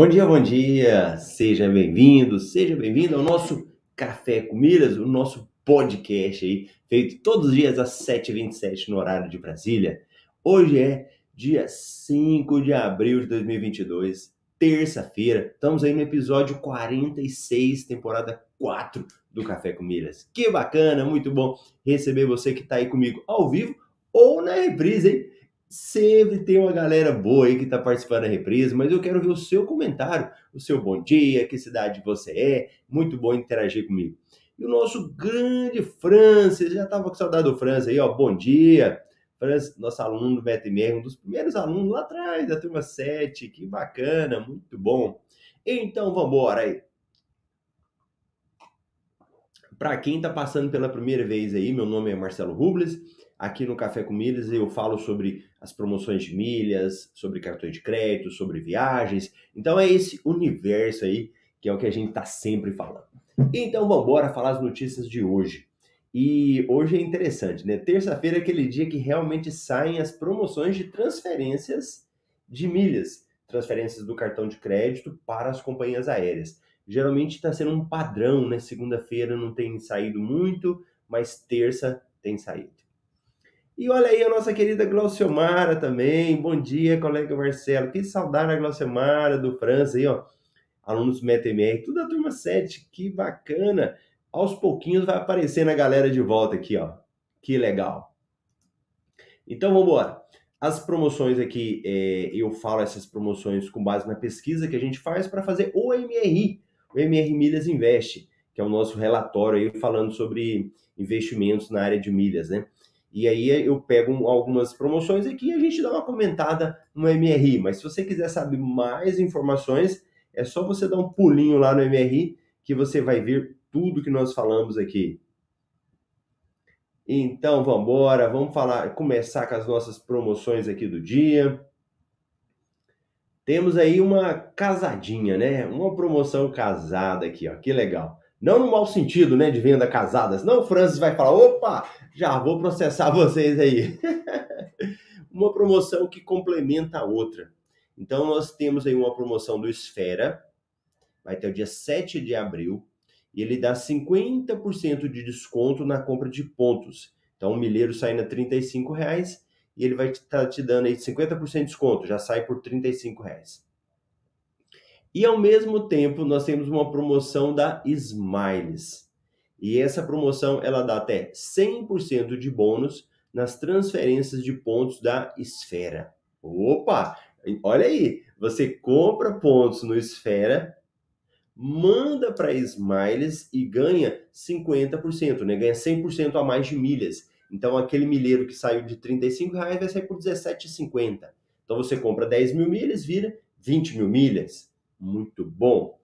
Bom dia, bom dia! Seja bem-vindo, seja bem-vindo ao nosso Café com Milhas, o nosso podcast aí, feito todos os dias às 7h27 no horário de Brasília. Hoje é dia 5 de abril de 2022, terça-feira. Estamos aí no episódio 46, temporada 4 do Café com Milhas. Que bacana, muito bom receber você que está aí comigo ao vivo ou na reprise, hein? Sempre tem uma galera boa aí que está participando da reprise, mas eu quero ver o seu comentário, o seu bom dia, que cidade você é. Muito bom interagir comigo. E o nosso grande Francis, já estava com saudade do Francis aí, ó. Bom dia. Francis, nosso aluno do BetMR, um dos primeiros alunos lá atrás, da turma 7. Que bacana, muito bom. Então, vamos embora aí. Para quem está passando pela primeira vez aí, meu nome é Marcelo Rubles. Aqui no Café com Milhas eu falo sobre as promoções de milhas, sobre cartões de crédito, sobre viagens. Então é esse universo aí que é o que a gente está sempre falando. Então vamos embora falar as notícias de hoje. E hoje é interessante, né? Terça-feira é aquele dia que realmente saem as promoções de transferências de milhas, transferências do cartão de crédito para as companhias aéreas. Geralmente está sendo um padrão, né? Segunda-feira não tem saído muito, mas terça tem saído. E olha aí a nossa querida Glauciomara também. Bom dia, colega Marcelo. Que saudade da Glauciomara, do França aí, ó. Alunos MetaMR, tudo da turma 7. Que bacana. Aos pouquinhos vai aparecendo a galera de volta aqui, ó. Que legal. Então vamos embora. As promoções aqui, é, eu falo essas promoções com base na pesquisa que a gente faz para fazer o MRI, o MR Milhas Invest, que é o nosso relatório aí falando sobre investimentos na área de milhas, né? E aí eu pego algumas promoções aqui e a gente dá uma comentada no MRI. Mas se você quiser saber mais informações, é só você dar um pulinho lá no MRI que você vai ver tudo que nós falamos aqui. Então vamos embora, vamos falar, começar com as nossas promoções aqui do dia. Temos aí uma casadinha, né? Uma promoção casada aqui, ó. Que legal. Não no mau sentido, né, de venda casadas. Não, o Francis vai falar, opa, já vou processar vocês aí. uma promoção que complementa a outra. Então, nós temos aí uma promoção do Esfera, vai ter o dia 7 de abril, e ele dá 50% de desconto na compra de pontos. Então, o milheiro sai na R$ reais e ele vai estar tá te dando aí 50% de desconto, já sai por R$ reais. E ao mesmo tempo, nós temos uma promoção da Smiles. E essa promoção ela dá até 100% de bônus nas transferências de pontos da Esfera. Opa! Olha aí, você compra pontos no Esfera, manda para Smiles e ganha 50%, né? Ganha 100% a mais de milhas. Então aquele milheiro que saiu de 35 reais vai sair por 17,50. Então você compra 10 mil milhas, vira 20 mil milhas muito bom.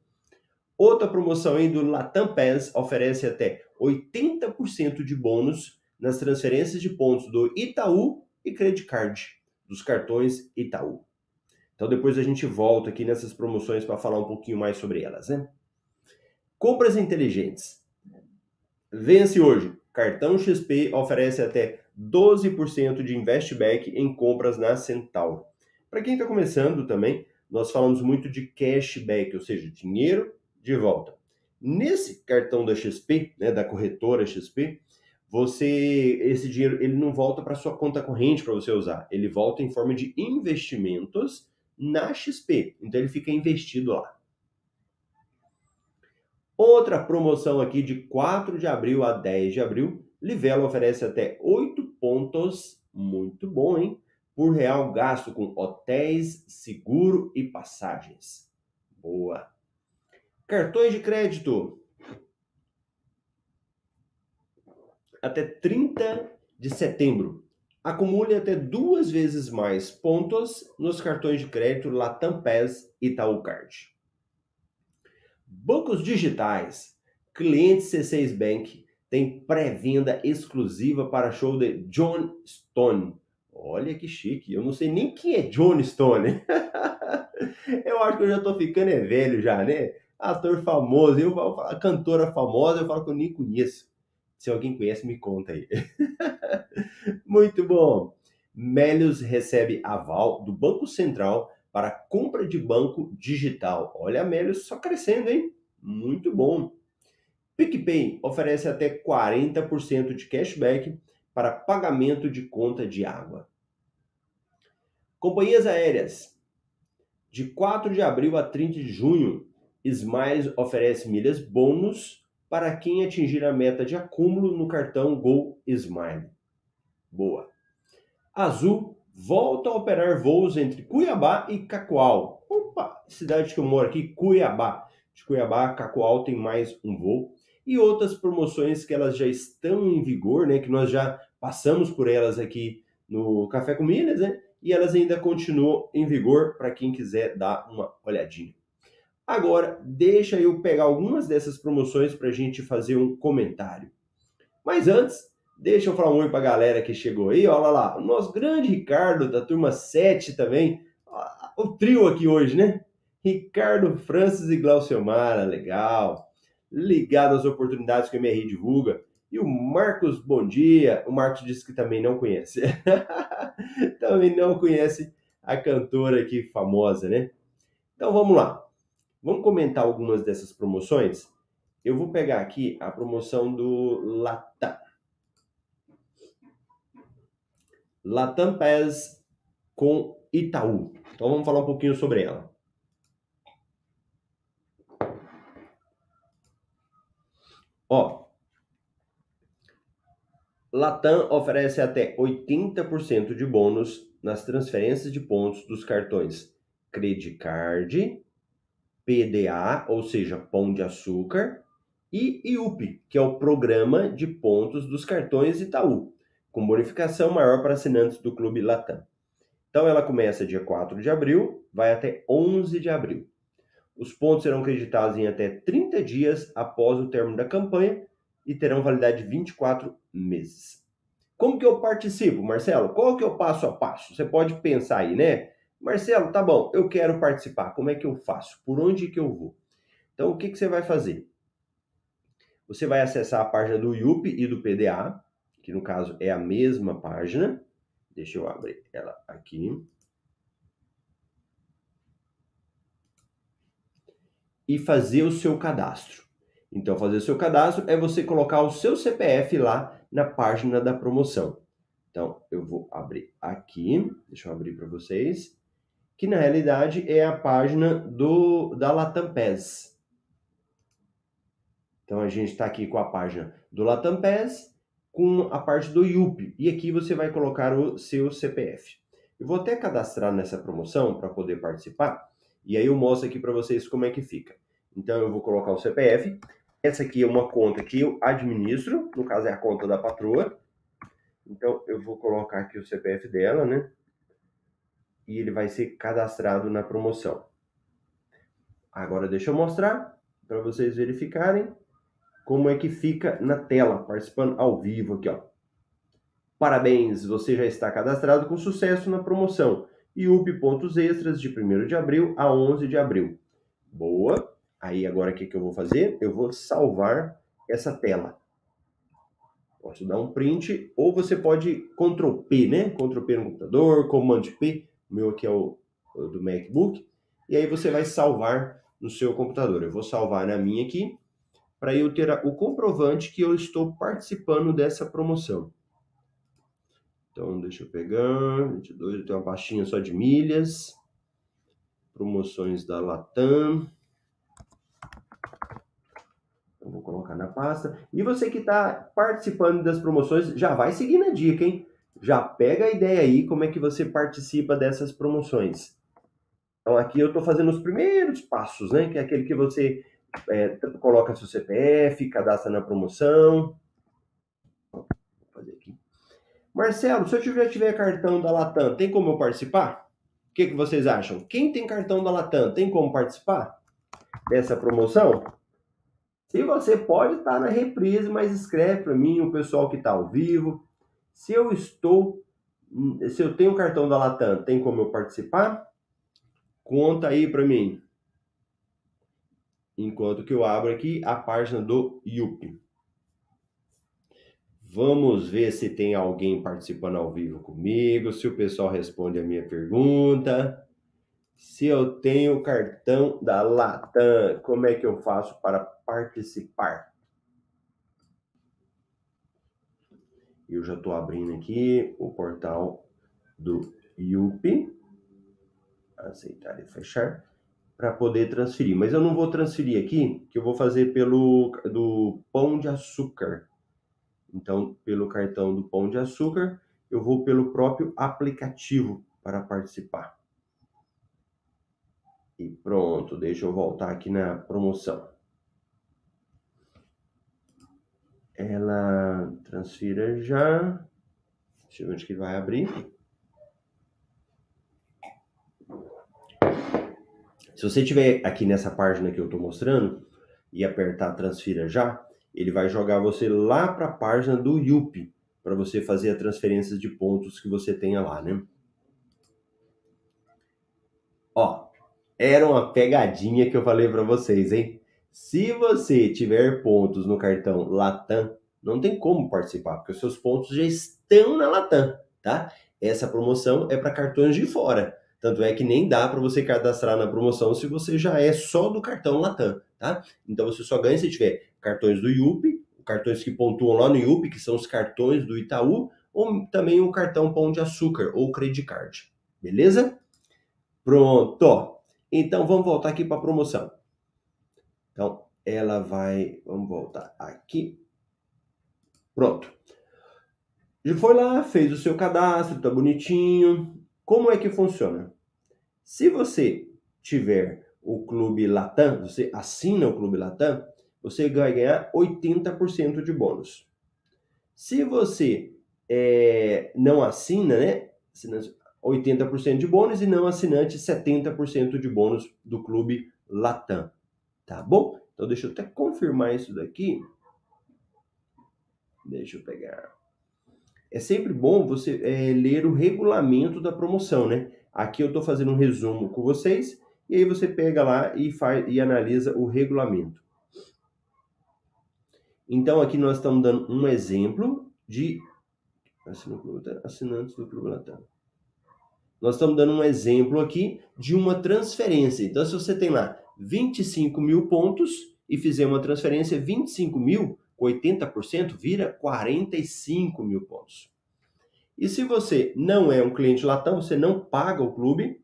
Outra promoção aí do Latam Pass oferece até 80% de bônus nas transferências de pontos do Itaú e Credit Card, dos cartões Itaú. Então depois a gente volta aqui nessas promoções para falar um pouquinho mais sobre elas, né? Compras inteligentes. Vence hoje. Cartão XP oferece até 12% de investback em compras na Centauro. Para quem está começando também, nós falamos muito de cashback, ou seja, dinheiro de volta. Nesse cartão da XP, né, da corretora XP, você esse dinheiro ele não volta para sua conta corrente para você usar, ele volta em forma de investimentos na XP. Então ele fica investido lá. Outra promoção aqui de 4 de abril a 10 de abril. Livelo oferece até 8 pontos. Muito bom, hein? Por real gasto com hotéis, seguro e passagens. Boa. Cartões de crédito. Até 30 de setembro. Acumule até duas vezes mais pontos nos cartões de crédito Latam PES e Itaú Card. Bancos digitais. Cliente C6 Bank tem pré-venda exclusiva para show de John Stone. Olha que chique. Eu não sei nem quem é John Stone. eu acho que eu já tô ficando é velho já, né? Ator famoso, eu falo, cantora famosa, eu falo que eu nem conheço. Se alguém conhece, me conta aí. Muito bom. Melios recebe aval do Banco Central para compra de banco digital. Olha a Melios só crescendo, hein? Muito bom. PicPay oferece até 40% de cashback para pagamento de conta de água. Companhias aéreas. De 4 de abril a 30 de junho, Smiles oferece milhas bônus para quem atingir a meta de acúmulo no cartão Go Smile. Boa. Azul volta a operar voos entre Cuiabá e Cacoal. Opa, cidade que eu moro aqui, Cuiabá. De Cuiabá Cacoal tem mais um voo. E outras promoções que elas já estão em vigor, né? Que nós já passamos por elas aqui no Café com Milhas, né? E elas ainda continuam em vigor para quem quiser dar uma olhadinha. Agora, deixa eu pegar algumas dessas promoções para a gente fazer um comentário. Mas antes, deixa eu falar um oi para a galera que chegou aí. Olha lá, o nosso grande Ricardo, da turma 7 também. O trio aqui hoje, né? Ricardo, Francis e Glauciomara, legal. Ligado às oportunidades que o MRI divulga. E o Marcos, bom dia. O Marcos disse que também não conhece. também não conhece a cantora aqui famosa, né? Então vamos lá. Vamos comentar algumas dessas promoções? Eu vou pegar aqui a promoção do Latam. Latam PES com Itaú. Então vamos falar um pouquinho sobre ela. Ó, Latam oferece até 80% de bônus nas transferências de pontos dos cartões Credit Card, PDA, ou seja, Pão de Açúcar, e IUP, que é o Programa de Pontos dos Cartões Itaú, com bonificação maior para assinantes do Clube Latam. Então ela começa dia 4 de abril, vai até 11 de abril. Os pontos serão creditados em até 30 dias após o término da campanha e terão validade de 24 meses. Como que eu participo, Marcelo? Qual que é o passo a passo? Você pode pensar aí, né? Marcelo, tá bom, eu quero participar. Como é que eu faço? Por onde que eu vou? Então, o que, que você vai fazer? Você vai acessar a página do IUP e do PDA, que no caso é a mesma página. Deixa eu abrir ela aqui. E fazer o seu cadastro. Então, fazer o seu cadastro é você colocar o seu CPF lá na página da promoção. Então, eu vou abrir aqui. Deixa eu abrir para vocês que na realidade é a página do da Latam PES. Então a gente está aqui com a página do Latam PES com a parte do IUP e aqui você vai colocar o seu CPF. Eu vou até cadastrar nessa promoção para poder participar e aí eu mostro aqui para vocês como é que fica. Então eu vou colocar o CPF. Essa aqui é uma conta que eu administro, no caso é a conta da patroa. Então eu vou colocar aqui o CPF dela, né? e ele vai ser cadastrado na promoção. Agora deixa eu mostrar para vocês verificarem como é que fica na tela, participando ao vivo aqui, ó. Parabéns, você já está cadastrado com sucesso na promoção IUP pontos extras de 1 de abril a 11 de abril. Boa. Aí agora o que, que eu vou fazer? Eu vou salvar essa tela. Posso dar um print ou você pode Ctrl P, né? Ctrl P no computador, Command P o meu aqui é o, o do MacBook, e aí você vai salvar no seu computador. Eu vou salvar na minha aqui, para eu ter o comprovante que eu estou participando dessa promoção. Então, deixa eu pegar, 22, eu tenho uma pastinha só de milhas, promoções da Latam. Vou colocar na pasta. E você que está participando das promoções, já vai seguindo a dica, hein? Já pega a ideia aí como é que você participa dessas promoções. Então aqui eu estou fazendo os primeiros passos, né? Que é aquele que você é, coloca seu CPF, cadastra na promoção. Vou fazer aqui. Marcelo, se eu já tiver cartão da Latam, tem como eu participar? O que, que vocês acham? Quem tem cartão da Latam, tem como participar dessa promoção? Se você pode estar na reprise, mas escreve para mim, o pessoal que está ao vivo. Se eu estou, se eu tenho cartão da Latam, tem como eu participar? Conta aí para mim. Enquanto que eu abro aqui a página do Yupi. Vamos ver se tem alguém participando ao vivo comigo, se o pessoal responde a minha pergunta. Se eu tenho cartão da Latam, como é que eu faço para participar? Eu já estou abrindo aqui o portal do Yupi. Aceitar e fechar. Para poder transferir. Mas eu não vou transferir aqui, que eu vou fazer pelo do Pão de Açúcar. Então, pelo cartão do Pão de Açúcar, eu vou pelo próprio aplicativo para participar. E pronto, deixa eu voltar aqui na promoção. Ela transfira já. Deixa eu ver onde que vai abrir. Se você tiver aqui nessa página que eu estou mostrando e apertar transfira já, ele vai jogar você lá para a página do Yupi para você fazer a transferência de pontos que você tenha lá, né? Ó, era uma pegadinha que eu falei para vocês, hein? Se você tiver pontos no cartão Latam, não tem como participar, porque os seus pontos já estão na Latam, tá? Essa promoção é para cartões de fora. Tanto é que nem dá para você cadastrar na promoção se você já é só do cartão Latam, tá? Então você só ganha se tiver cartões do IUP, cartões que pontuam lá no IUP, que são os cartões do Itaú, ou também o cartão Pão de Açúcar ou Credit Card. Beleza? Pronto. Então vamos voltar aqui para a promoção. Então ela vai, vamos voltar aqui. Pronto. Já foi lá, fez o seu cadastro, tá bonitinho. Como é que funciona? Se você tiver o Clube Latam, você assina o Clube Latam, você vai ganhar 80% de bônus. Se você é, não assina, né? 80% de bônus e não assinante 70% de bônus do Clube Latam. Tá bom? Então deixa eu até confirmar isso daqui. Deixa eu pegar. É sempre bom você é, ler o regulamento da promoção, né? Aqui eu estou fazendo um resumo com vocês e aí você pega lá e faz e analisa o regulamento. Então aqui nós estamos dando um exemplo de assinantes do Clube Latam. Nós estamos dando um exemplo aqui de uma transferência. Então, se você tem lá 25 mil pontos e fizer uma transferência 25 mil, 80% vira 45 mil pontos. E se você não é um cliente Latam, você não paga o clube,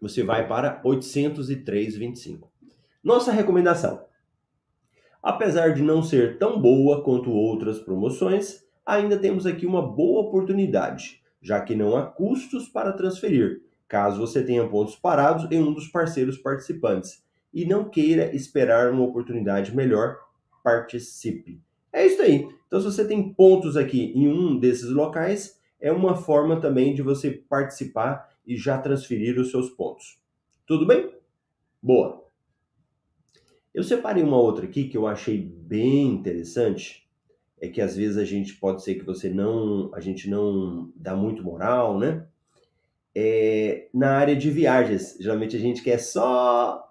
você vai para 803,25. Nossa recomendação: Apesar de não ser tão boa quanto outras promoções, ainda temos aqui uma boa oportunidade, já que não há custos para transferir, caso você tenha pontos parados em um dos parceiros participantes e não queira esperar uma oportunidade melhor, participe. É isso aí. Então, se você tem pontos aqui em um desses locais, é uma forma também de você participar e já transferir os seus pontos. Tudo bem? Boa. Eu separei uma outra aqui que eu achei bem interessante. É que às vezes a gente pode ser que você não, a gente não dá muito moral, né? É, na área de viagens, geralmente a gente quer só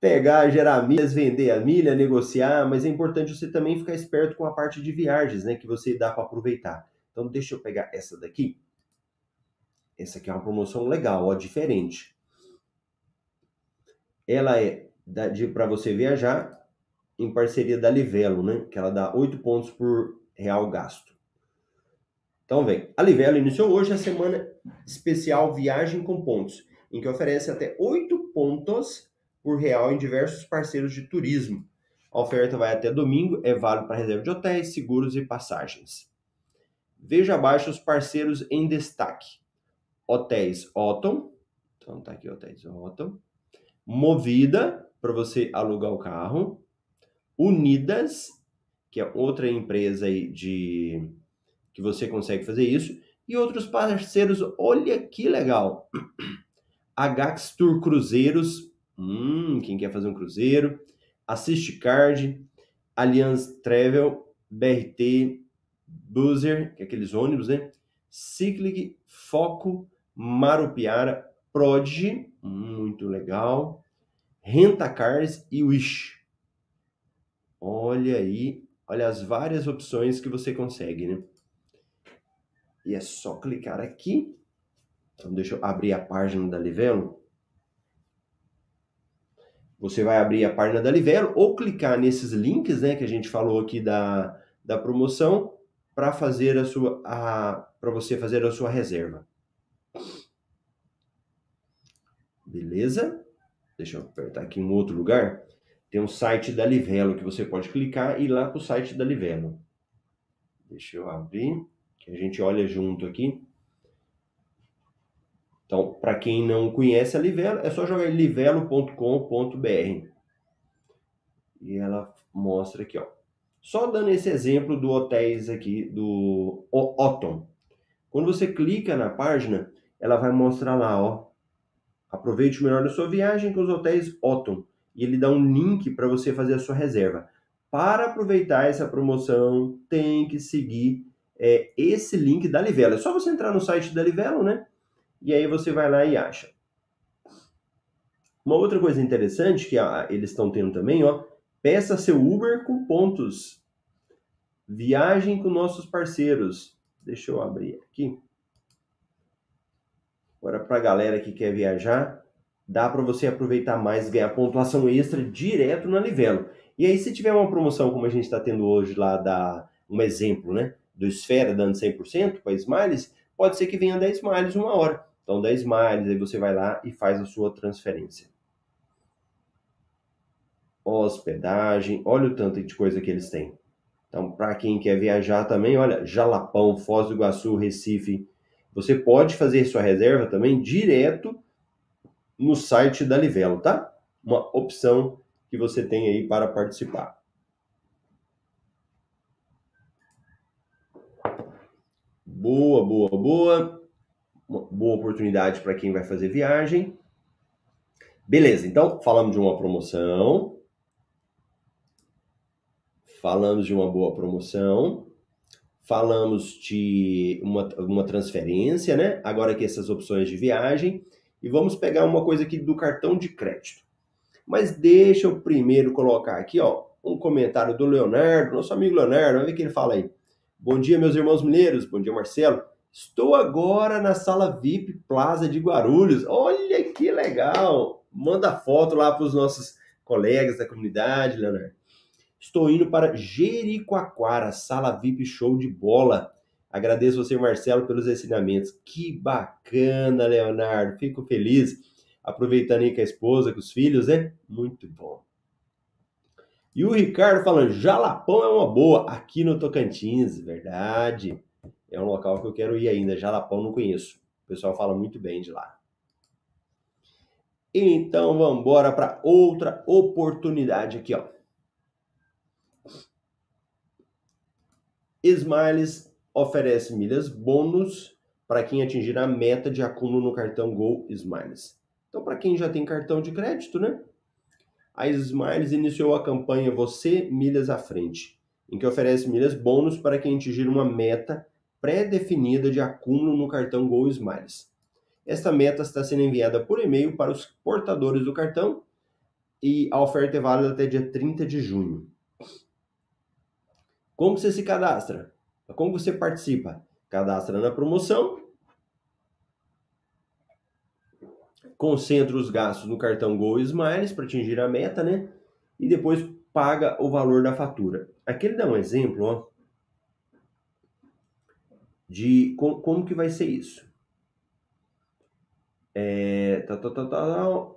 pegar, gerar milhas, vender a milha, negociar, mas é importante você também ficar esperto com a parte de viagens, né? Que você dá para aproveitar. Então deixa eu pegar essa daqui. Essa aqui é uma promoção legal, ó, diferente. Ela é para você viajar em parceria da Livelo, né? Que ela dá 8 pontos por real gasto. Então vem, a Livelo iniciou hoje a semana especial Viagem com Pontos, em que oferece até 8 pontos por real em diversos parceiros de turismo. A oferta vai até domingo, é válido para reserva de hotéis, seguros e passagens. Veja abaixo os parceiros em destaque. Hotéis Otton, então tá aqui Hotéis Otton. Movida, para você alugar o carro. Unidas, que é outra empresa aí de que você consegue fazer isso. E outros parceiros, olha que legal. Agax Tour Cruzeiros, hum, quem quer fazer um cruzeiro. Assist Card, Allianz Travel, BRT, Buzzer, que é aqueles ônibus, né? Cyclic, Foco, Marupiara, Prodigy, muito legal. Rentacars e Wish. Olha aí, olha as várias opções que você consegue, né? E é só clicar aqui. Então, deixa eu abrir a página da Livelo. Você vai abrir a página da Livelo ou clicar nesses links, né, que a gente falou aqui da, da promoção para fazer a sua para você fazer a sua reserva. Beleza? Deixa eu apertar aqui em outro lugar. Tem um site da Livelo que você pode clicar e ir lá para o site da Livelo. Deixa eu abrir, que a gente olha junto aqui. Então, para quem não conhece a Livelo, é só jogar livelo.com.br. E ela mostra aqui, ó. Só dando esse exemplo do hotéis aqui do Otton. Quando você clica na página, ela vai mostrar lá, ó. Aproveite o melhor da sua viagem com os hotéis Otton. E ele dá um link para você fazer a sua reserva. Para aproveitar essa promoção, tem que seguir é, esse link da Livelo. É só você entrar no site da Livelo, né? E aí você vai lá e acha. Uma outra coisa interessante que a, eles estão tendo também, ó, Peça seu Uber com pontos. Viagem com nossos parceiros. Deixa eu abrir aqui. Agora, para a galera que quer viajar, dá para você aproveitar mais, ganhar pontuação extra direto na Livelo. E aí, se tiver uma promoção como a gente está tendo hoje lá, da, um exemplo, né? Do Esfera dando 100% para Smiles, pode ser que venha 10 Smiles uma hora. Então, 10 Smiles, aí você vai lá e faz a sua transferência hospedagem, olha o tanto de coisa que eles têm. Então, para quem quer viajar também, olha, Jalapão, Foz do Iguaçu, Recife, você pode fazer sua reserva também direto no site da Livelo, tá? Uma opção que você tem aí para participar. Boa, boa, boa. Uma boa oportunidade para quem vai fazer viagem. Beleza, então falamos de uma promoção, falamos de uma boa promoção, falamos de uma, uma transferência, né? Agora aqui essas opções de viagem. E vamos pegar uma coisa aqui do cartão de crédito. Mas deixa eu primeiro colocar aqui, ó, um comentário do Leonardo, nosso amigo Leonardo, ver o que ele fala aí. Bom dia, meus irmãos mineiros. Bom dia, Marcelo. Estou agora na sala VIP Plaza de Guarulhos. Olha que legal! Manda foto lá para os nossos colegas da comunidade, Leonardo. Estou indo para Jericoacoara, sala VIP show de bola. Agradeço você, Marcelo, pelos ensinamentos. Que bacana, Leonardo. Fico feliz. Aproveitando aí com a esposa, com os filhos, né? Muito bom. E o Ricardo falando, Jalapão é uma boa, aqui no Tocantins, verdade. É um local que eu quero ir ainda, Jalapão não conheço. O pessoal fala muito bem de lá. Então vamos embora para outra oportunidade aqui, ó. Smiles oferece milhas bônus para quem atingir a meta de acúmulo no cartão Go Smiles. Então, para quem já tem cartão de crédito, né? A Smiles iniciou a campanha Você Milhas à Frente, em que oferece milhas bônus para quem atingir uma meta pré-definida de acúmulo no cartão Go Smiles. Esta meta está sendo enviada por e-mail para os portadores do cartão e a oferta é válida até dia 30 de junho. Como você se cadastra? Como você participa? Cadastra na promoção, concentra os gastos no cartão Go Smiles para atingir a meta, né? E depois paga o valor da fatura. Aqui ele dá um exemplo, ó, de com, como que vai ser isso. É, tá, tá, tá, tá,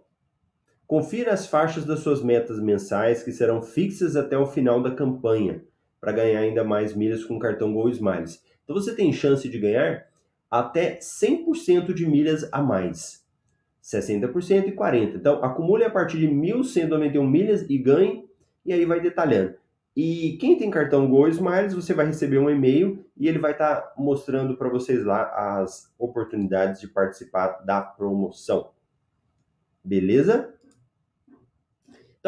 Confira as faixas das suas metas mensais que serão fixas até o final da campanha para ganhar ainda mais milhas com o cartão Gol Smiles. Então você tem chance de ganhar até 100% de milhas a mais. 60% e 40%. Então acumule a partir de 1.191 milhas e ganhe, e aí vai detalhando. E quem tem cartão Gol Smiles, você vai receber um e-mail e ele vai estar tá mostrando para vocês lá as oportunidades de participar da promoção. Beleza?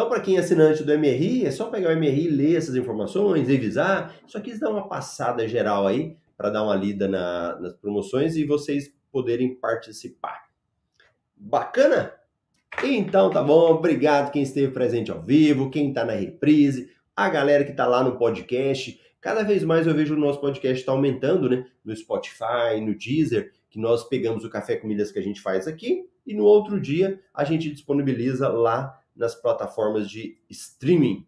Então, para quem é assinante do MRI, é só pegar o MRI, ler essas informações, revisar. Só quis dar uma passada geral aí para dar uma lida na, nas promoções e vocês poderem participar. Bacana? Então tá bom, obrigado quem esteve presente ao vivo, quem está na reprise, a galera que está lá no podcast. Cada vez mais eu vejo o nosso podcast está aumentando, né? No Spotify, no Deezer, que nós pegamos o café com milhas que a gente faz aqui e no outro dia a gente disponibiliza lá nas plataformas de streaming.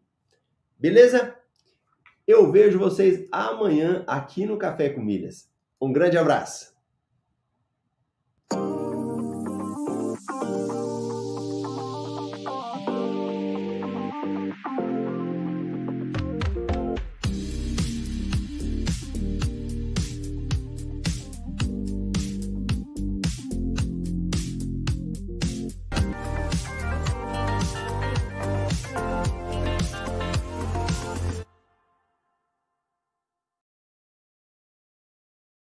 Beleza? Eu vejo vocês amanhã aqui no Café com Milhas. Um grande abraço.